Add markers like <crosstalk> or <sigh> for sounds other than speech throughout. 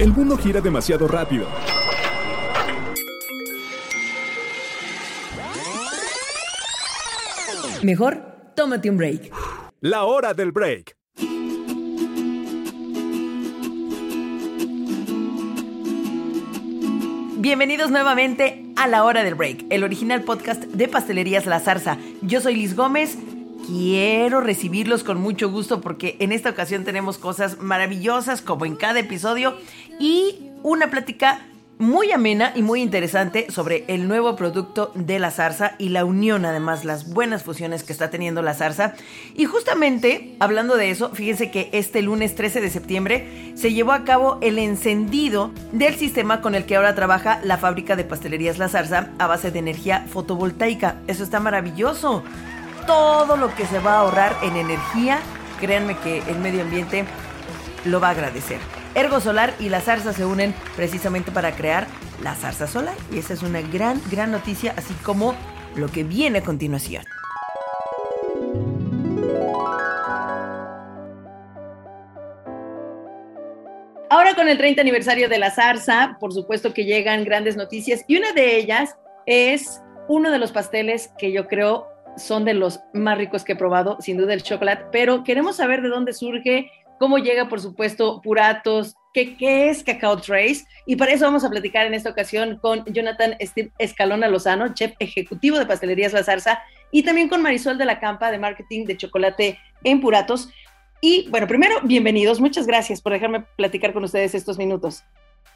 El mundo gira demasiado rápido. Mejor, tómate un break. La hora del break. Bienvenidos nuevamente a La Hora del Break, el original podcast de Pastelerías La Zarza. Yo soy Liz Gómez. Quiero recibirlos con mucho gusto porque en esta ocasión tenemos cosas maravillosas como en cada episodio y una plática muy amena y muy interesante sobre el nuevo producto de la zarza y la unión, además, las buenas fusiones que está teniendo la zarza. Y justamente, hablando de eso, fíjense que este lunes 13 de septiembre se llevó a cabo el encendido del sistema con el que ahora trabaja la fábrica de pastelerías La Zarza a base de energía fotovoltaica. Eso está maravilloso. Todo lo que se va a ahorrar en energía, créanme que el medio ambiente lo va a agradecer. Ergo Solar y la zarza se unen precisamente para crear la zarza solar. Y esa es una gran, gran noticia, así como lo que viene a continuación. Ahora con el 30 aniversario de la zarza, por supuesto que llegan grandes noticias y una de ellas es uno de los pasteles que yo creo son de los más ricos que he probado, sin duda el chocolate, pero queremos saber de dónde surge, cómo llega, por supuesto, Puratos, qué, qué es Cacao Trace. Y para eso vamos a platicar en esta ocasión con Jonathan Steve Escalona Lozano, chef ejecutivo de Pastelerías La Zarza, y también con Marisol de la Campa de Marketing de Chocolate en Puratos. Y bueno, primero, bienvenidos. Muchas gracias por dejarme platicar con ustedes estos minutos.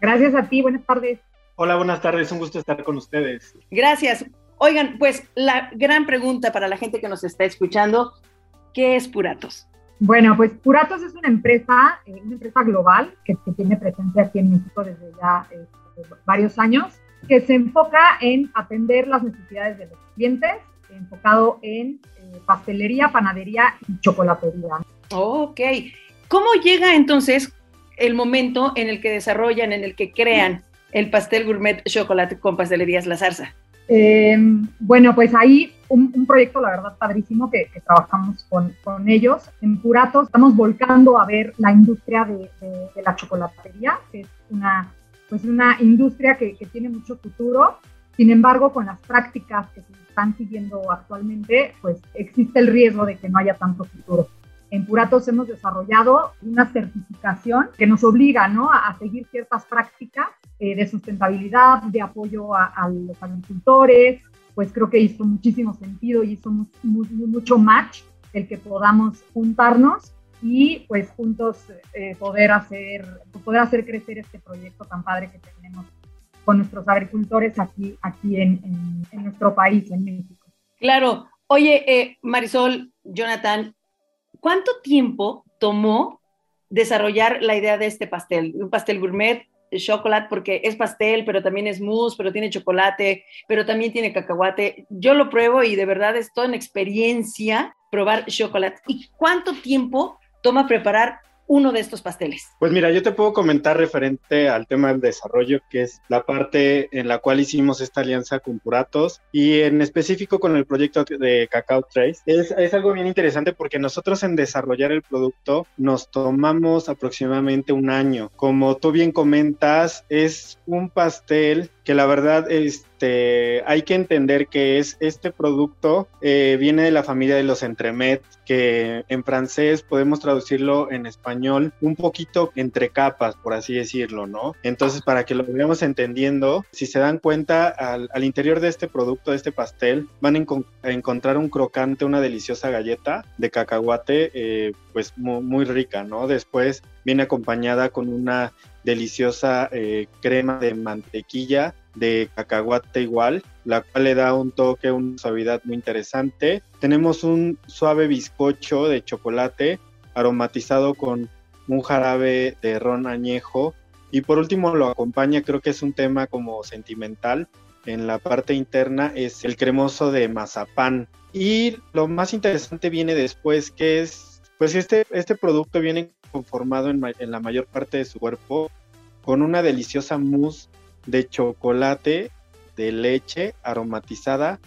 Gracias a ti, buenas tardes. Hola, buenas tardes, un gusto estar con ustedes. Gracias. Oigan, pues la gran pregunta para la gente que nos está escuchando, ¿qué es Puratos? Bueno, pues Puratos es una empresa, eh, una empresa global que, que, tiene presencia aquí en México desde ya eh, varios años, que se enfoca en atender las necesidades de los clientes, enfocado en eh, pastelería, panadería y chocolatería. Ok. ¿Cómo llega entonces el momento en el que desarrollan, en el que crean el pastel gourmet chocolate con pastelerías La Zarza? Eh, bueno, pues ahí un, un, proyecto, la verdad, padrísimo que, trabajamos con, ellos. En Puratos estamos volcando a ver la industria de la chocolatería, que es una, pues una industria que, que, tiene mucho futuro. Sin embargo, con las prácticas que se están siguiendo actualmente, pues existe el riesgo de que no haya tanto futuro. En Puratos hemos desarrollado una certificación que nos obliga ¿no? a, seguir ciertas prácticas eh, de sustentabilidad, de apoyo a, a, los agricultores, pues creo que hizo muchísimo sentido y hizo mu mu mucho match el que podamos juntarnos y pues juntos eh, poder, hacer, poder hacer crecer este proyecto tan padre que tenemos con nuestros agricultores aquí, aquí en, en, en nuestro país, en México. Claro. Oye, eh, Marisol, Jonathan, ¿cuánto tiempo tomó desarrollar la idea de este pastel? Un pastel gourmet, chocolate, porque es pastel, pero también es mousse, pero tiene chocolate, pero también tiene cacahuate. Yo lo pruebo y de verdad es toda una experiencia probar chocolate. ¿Y cuánto tiempo toma preparar uno de estos pasteles? Pues mira, yo te puedo comentar referente al tema del desarrollo, que es la parte en la cual hicimos esta alianza con Puratos y en específico con el proyecto de Cacao Trace. Es, es algo bien interesante porque nosotros en desarrollar el producto nos tomamos aproximadamente un año. Como tú bien comentas, es un pastel que la verdad este, hay que entender que es este producto eh, viene de la familia de los entremet, que en francés podemos traducirlo en español un poquito entre capas, por así decirlo, ¿no? Entonces, para que lo vayamos entendiendo, si se dan cuenta, al, al interior de este producto, de este pastel, van a, enco a, encontrar un crocante, una deliciosa galleta de cacahuate, eh, pues muy, muy rica, ¿no? Después viene acompañada con una deliciosa eh, crema de mantequilla de cacahuate igual, la cual le da un toque, una suavidad muy interesante. Tenemos un suave bizcocho de chocolate aromatizado con un jarabe de ron añejo y por último lo acompaña, creo que es un tema como sentimental. En la parte interna es el cremoso de mazapán. Y lo más interesante viene después, que es, pues este, este producto viene conformado en, en la mayor parte de su cuerpo con una deliciosa mousse de chocolate de leche aromatizada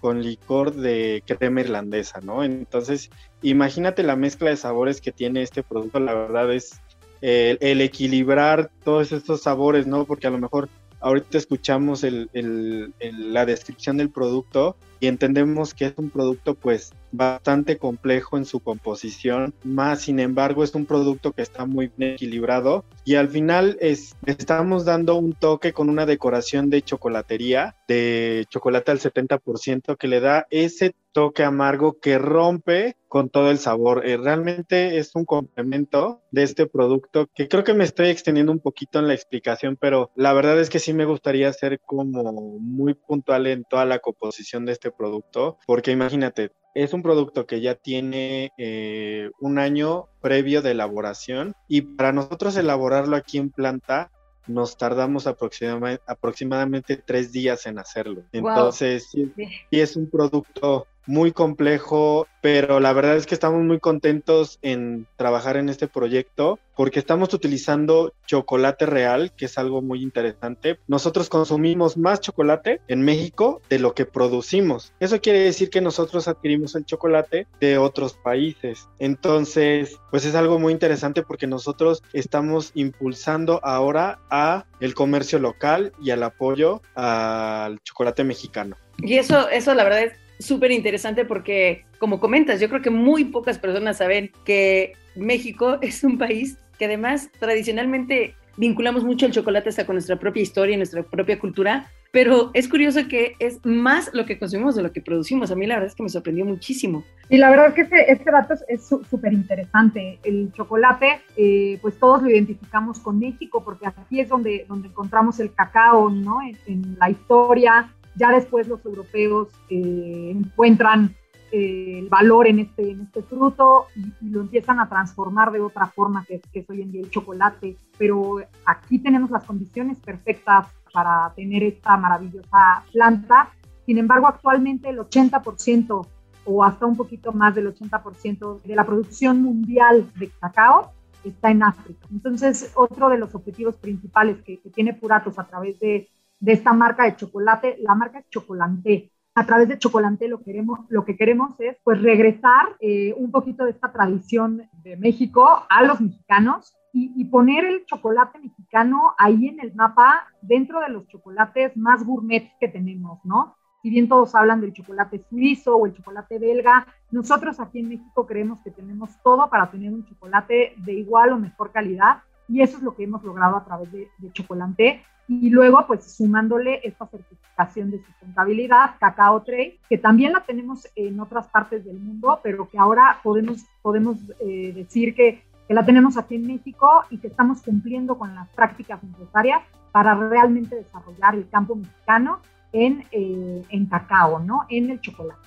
con licor de crema irlandesa, ¿no? Entonces, imagínate la mezcla de sabores que tiene este producto, la verdad es el, el, equilibrar todos estos sabores, ¿no? Porque a lo mejor ahorita escuchamos la descripción del producto y entendemos que es un producto pues bastante complejo en su composición, más sin embargo es un producto que está muy bien equilibrado y al final es, estamos dando un toque con una decoración de chocolatería, de chocolate al 70% que le da ese toque amargo que rompe con todo el sabor. Eh, realmente es un complemento de este producto que creo que me estoy extendiendo un poquito en la explicación, pero la verdad es que sí me gustaría ser como muy puntual en toda la composición de este producto, porque imagínate, es un producto que ya tiene eh, un año previo de elaboración y para nosotros elaborarlo aquí en planta nos tardamos aproximadamente, aproximadamente tres días en hacerlo. Entonces, sí, es un producto muy complejo, pero la verdad es que estamos muy contentos en trabajar en este proyecto porque estamos utilizando chocolate real, que es algo muy interesante. Nosotros consumimos más chocolate en México de lo que producimos. Eso quiere decir que nosotros adquirimos el chocolate de otros países. Entonces, pues es algo muy interesante porque nosotros estamos impulsando ahora a el comercio local y al apoyo al chocolate mexicano. Y eso, eso la verdad es súper interesante porque, como comentas, yo creo que muy pocas personas saben que México <laughs> es un país que además tradicionalmente vinculamos mucho el chocolate hasta con nuestra propia historia y nuestra propia cultura, pero es curioso que es más lo que consumimos de lo que producimos. A mí la verdad es que me sorprendió muchísimo. Y la verdad es que este, este dato es súper interesante. El chocolate, eh, pues todos lo identificamos con México, porque aquí es donde, donde encontramos el cacao, ¿no? en la historia, ya después los europeos eh, encuentran eh, el valor en este, en este fruto y, lo empiezan a transformar de otra forma que, que es hoy en día el chocolate. Pero aquí tenemos las condiciones perfectas para tener esta maravillosa planta. Sin embargo, actualmente el 80% o hasta un poquito más del 80% de la producción mundial de cacao está en África. Entonces, otro de los objetivos principales que, que tiene Puratos a través de de esta marca de chocolate. La marca es Chocolante. A través de Chocolante lo, queremos, lo que queremos es pues regresar eh, un poquito de esta tradición de México a los mexicanos y, poner el chocolate mexicano ahí en el mapa dentro de los chocolates más gourmet que tenemos, ¿no? Si bien todos hablan del chocolate suizo o el chocolate belga, nosotros aquí en México creemos que tenemos todo para tener un chocolate de igual o mejor calidad y eso es lo que hemos logrado a través de, de Chocolante y luego pues sumándole esta certificación de sustentabilidad, Cacao Trade, que también la tenemos en otras partes del mundo, pero que ahora podemos, podemos eh, decir que, que, la tenemos aquí en México y que estamos cumpliendo con las prácticas necesarias para realmente desarrollar el campo mexicano en, eh, en cacao, ¿no? En el chocolate.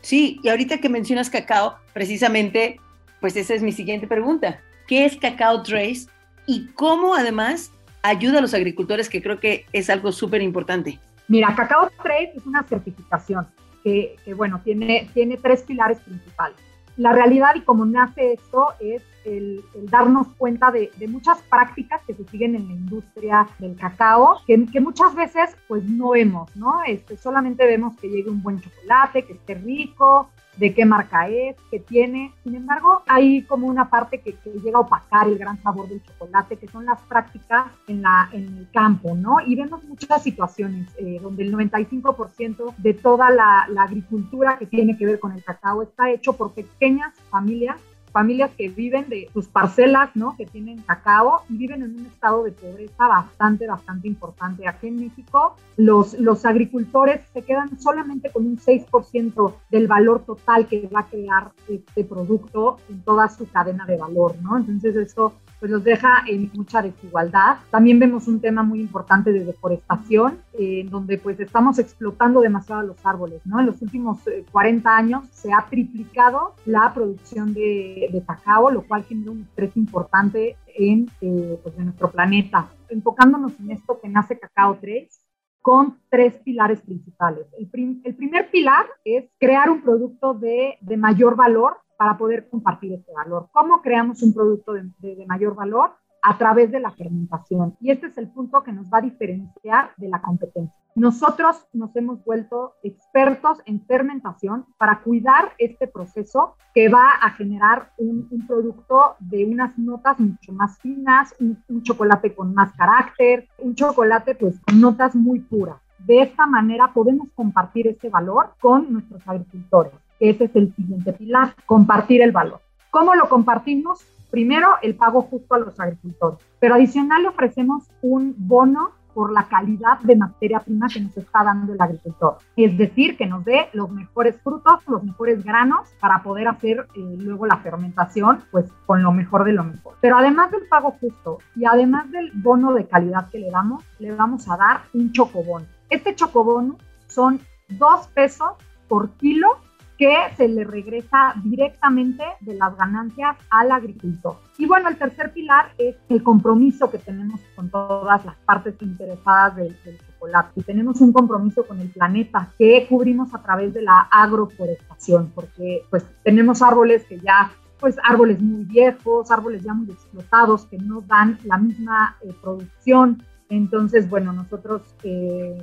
Sí, y ahorita que mencionas cacao, precisamente, pues esa es mi siguiente pregunta. ¿Qué es Cacao Trace y cómo además ayuda a los agricultores, que creo que es algo súper importante? Mira, Cacao Trade es una certificación que, bueno, tiene, tiene tres pilares principales. La realidad y cómo nace esto es el, darnos cuenta de, muchas prácticas que se siguen en la industria del cacao, que, muchas veces pues no vemos, ¿no? Este, solamente vemos que llegue un buen chocolate, que esté rico, de qué marca es, qué tiene. Sin embargo, hay como una parte que, llega a opacar el gran sabor del chocolate, que son las prácticas en, la, en el campo, ¿no? Y vemos muchas situaciones eh, donde el 95% de toda la agricultura que tiene que ver con el cacao está hecho por pequeñas familias familias que viven de sus parcelas, ¿no? Que tienen cacao y viven en un estado de pobreza bastante, bastante importante. Aquí en México, los, los agricultores se quedan solamente con un 6% del valor total que va a crear este producto en toda su cadena de valor, ¿no? Entonces, eso pues los deja en mucha desigualdad. También vemos un tema muy importante de deforestación, en donde pues estamos explotando demasiado los árboles, ¿no? En los últimos 40 eh, años se ha triplicado la producción de, de cacao, lo cual genera un estrés importante en, eh, pues, nuestro planeta. Enfocándonos en esto que nace Cacao 3, con tres pilares principales. El, el, primer pilar es crear un producto de, de mayor valor para poder compartir este valor. ¿Cómo creamos un producto de, mayor valor? a través de la fermentación. Y este es el punto que nos va a diferenciar de la competencia. Nosotros nos hemos vuelto expertos en fermentación para cuidar este proceso que va a generar un, producto de unas notas mucho más finas, un, un chocolate con más carácter, un chocolate pues con notas muy puras. De esta manera podemos compartir ese valor con nuestros agricultores. Ese es el siguiente pilar, compartir el valor. ¿Cómo lo compartimos? Primero, el pago justo a los agricultores, pero adicional le ofrecemos un bono por la calidad de materia prima que nos está dando el agricultor. Es decir, que nos dé los mejores frutos, los mejores granos para poder hacer eh, luego la fermentación, pues con lo mejor de lo mejor. Pero además del pago justo y además del bono de calidad que le damos, le vamos a dar un chocobono. Este chocobono son dos pesos por kilo que se le regresa directamente de las ganancias al agricultor. Y bueno, el tercer pilar es el compromiso que tenemos con todas las partes interesadas del, chocolate. Y tenemos un compromiso con el planeta que cubrimos a través de la agroforestación, porque pues tenemos árboles que ya pues árboles muy viejos, árboles ya muy explotados que no dan la misma eh, producción entonces, bueno, nosotros eh,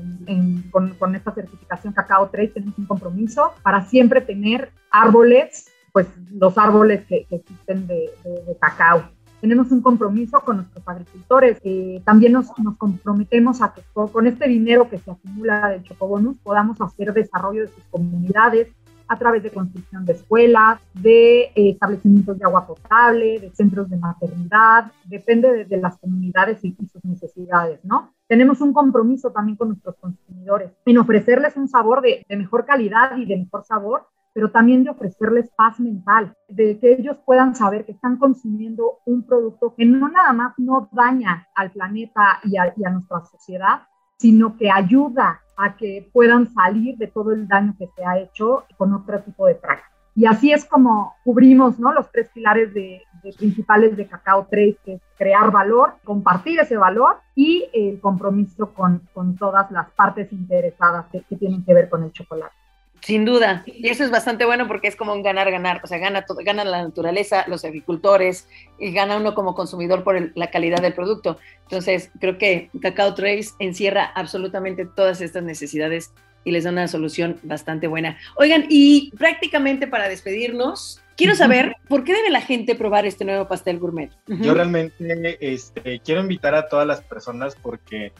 con, esta certificación Cacao Trade tenemos un compromiso para siempre tener árboles, pues los árboles que, existen de, cacao. Tenemos un compromiso con nuestros agricultores. también nos, comprometemos a que con este dinero que se acumula del Chocobonus podamos hacer desarrollo de sus comunidades, a través de construcción de escuelas, de eh, establecimientos de agua potable, de centros de maternidad, depende de, las comunidades y, sus necesidades, ¿no? Tenemos un compromiso también con nuestros consumidores en ofrecerles un sabor de, de mejor calidad y de mejor sabor, pero también de ofrecerles paz mental, de que ellos puedan saber que están consumiendo un producto que no nada más no daña al planeta y a, y a nuestra sociedad, sino que ayuda a que puedan salir de todo el daño que se ha hecho con otro tipo de prácticas. Y así es como cubrimos ¿no? los tres pilares de, principales de Cacao Trace, que es crear valor, compartir ese valor y el compromiso con, con todas las partes interesadas que tienen que ver con el chocolate. Sin duda, y eso es bastante bueno porque es como un ganar-ganar, o sea, gana, todo, gana la naturaleza, los agricultores, y gana uno como consumidor por la calidad del producto. Entonces, creo que Cacao Trace encierra absolutamente todas estas necesidades y les da una solución bastante buena. Oigan, y prácticamente para despedirnos, quiero saber por qué debe la gente probar este nuevo pastel gourmet. Yo realmente este, quiero invitar a todas las personas porque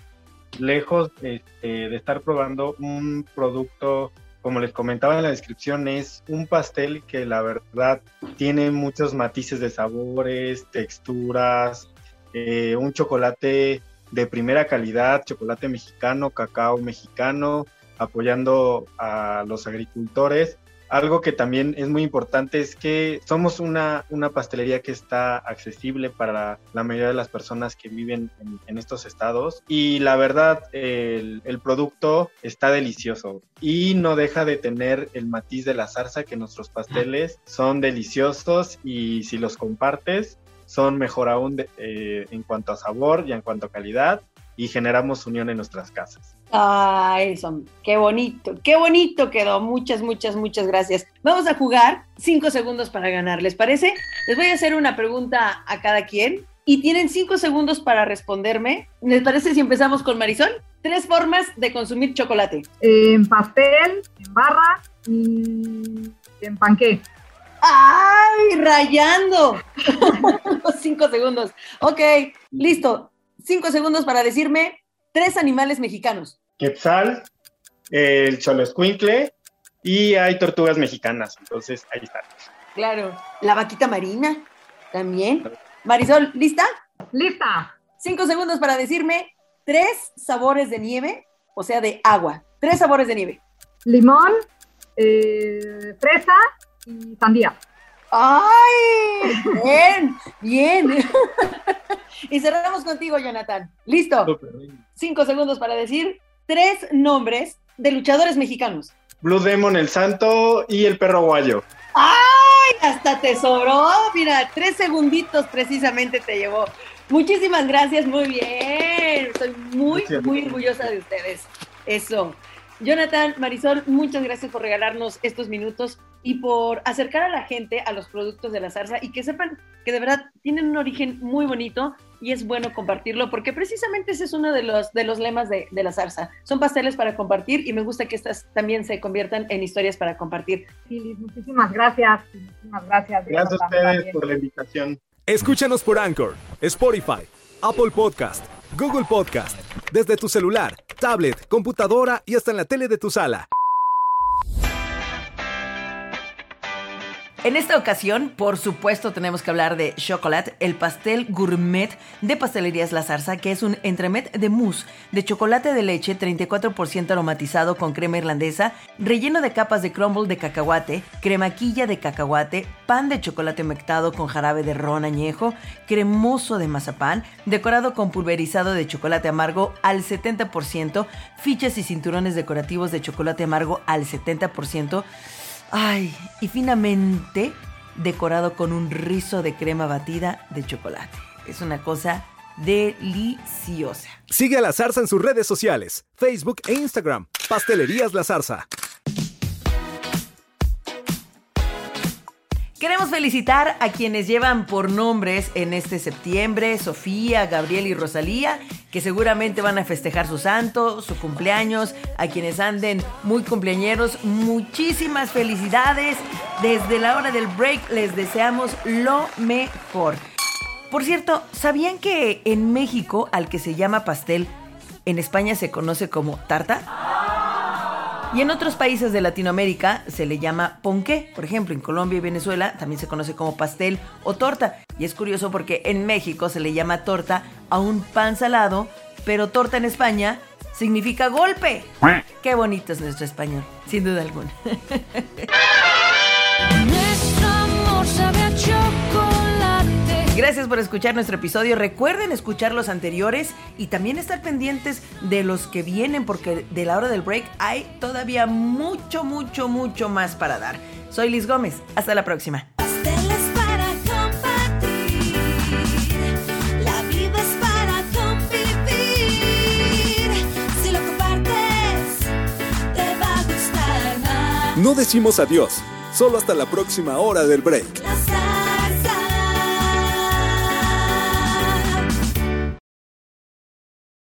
lejos este, de estar probando un producto como les comentaba en la descripción, es un pastel que la verdad tiene muchos matices de sabores, texturas, eh, un chocolate de primera calidad, chocolate mexicano, cacao mexicano, apoyando a los agricultores algo que también es muy importante es que somos una, una pastelería que está accesible para la mayoría de las personas que viven en, estos estados. Y la verdad el, el, producto está delicioso y no deja de tener el matiz de la zarza que nuestros pasteles son deliciosos y si los compartes son mejor aún eh, en cuanto a sabor y en cuanto a calidad y generamos unión en nuestras casas. Ay, son, qué bonito, qué bonito quedó. Muchas, muchas, muchas gracias. Vamos a jugar cinco segundos para ganar, ¿les parece? Les voy a hacer una pregunta a cada quien y tienen cinco segundos para responderme. ¿Les parece si empezamos con Marisol? Tres formas de consumir chocolate. En pastel, en barra y en panqué. ¡Ay! Rayando. <laughs> cinco segundos. Ok, listo. Cinco segundos para decirme tres animales mexicanos. Quetzal, el choloscuincle y hay tortugas mexicanas. Entonces, ahí están. Claro. La vaquita marina también. Marisol, ¿lista? Lista. Cinco segundos para decirme tres sabores de nieve, o sea, de agua. Tres sabores de nieve. Limón, eh, fresa y sandía. ¡Ay! Bien, bien. <laughs> y cerramos contigo, Jonathan. ¿Listo? Cinco segundos para decir tres nombres de luchadores mexicanos. Blue Demon, el Santo y el Perro Guayo. ¡Ay! Hasta te sobró. Mira, tres segunditos precisamente te llevó. Muchísimas gracias, muy bien. Estoy muy, muy orgullosa de ustedes. Eso. Jonathan, Marisol, muchas gracias por regalarnos estos minutos y por acercar a la gente a los productos de la zarza y que sepan que de verdad tienen un origen muy bonito y es bueno compartirlo porque precisamente ese es uno de los, de los lemas de, de, la zarza. Son pasteles para compartir y me gusta que estas también se conviertan en historias para compartir. Sí, muchísimas gracias. Muchísimas gracias. Gracias a ustedes por la invitación. Escúchanos por Anchor, Spotify, Apple Podcast, Google Podcast, desde tu celular, tablet, computadora y hasta en la tele de tu sala. En esta ocasión, por supuesto, tenemos que hablar de Chocolat, el pastel gourmet de Pastelerías La Zarza, que es un entremet de mousse de chocolate de leche 34% aromatizado con crema irlandesa, relleno de capas de crumble de cacahuate, cremaquilla de cacahuate, pan de chocolate mectado con jarabe de ron añejo, cremoso de mazapán, decorado con pulverizado de chocolate amargo al 70%, fichas y cinturones decorativos de chocolate amargo al 70%, Ay, y finamente decorado con un rizo de crema batida de chocolate. Es una cosa deliciosa. Sigue a la zarza en sus redes sociales, Facebook e Instagram. Pastelerías La Zarza. Queremos felicitar a quienes llevan por nombres en este septiembre, Sofía, Gabriel y Rosalía, que seguramente van a festejar su santo, su cumpleaños, a quienes anden muy cumpleañeros, muchísimas felicidades. Desde la hora del break les deseamos lo mejor. Por cierto, ¿sabían que en México al que se llama pastel, en España se conoce como tarta? Y en otros países de Latinoamérica se le llama ponqué. Por ejemplo, en Colombia y Venezuela también se conoce como pastel o torta. Y es curioso porque en México se le llama torta a un pan salado, pero torta en España significa golpe. Qué bonito es nuestro español, sin duda alguna. <laughs> Gracias por escuchar nuestro episodio. Recuerden escuchar los anteriores y también estar pendientes de los que vienen porque de la hora del break hay todavía mucho, mucho, mucho más para dar. Soy Liz Gómez. Hasta la próxima. No decimos adiós, solo hasta la próxima hora del break.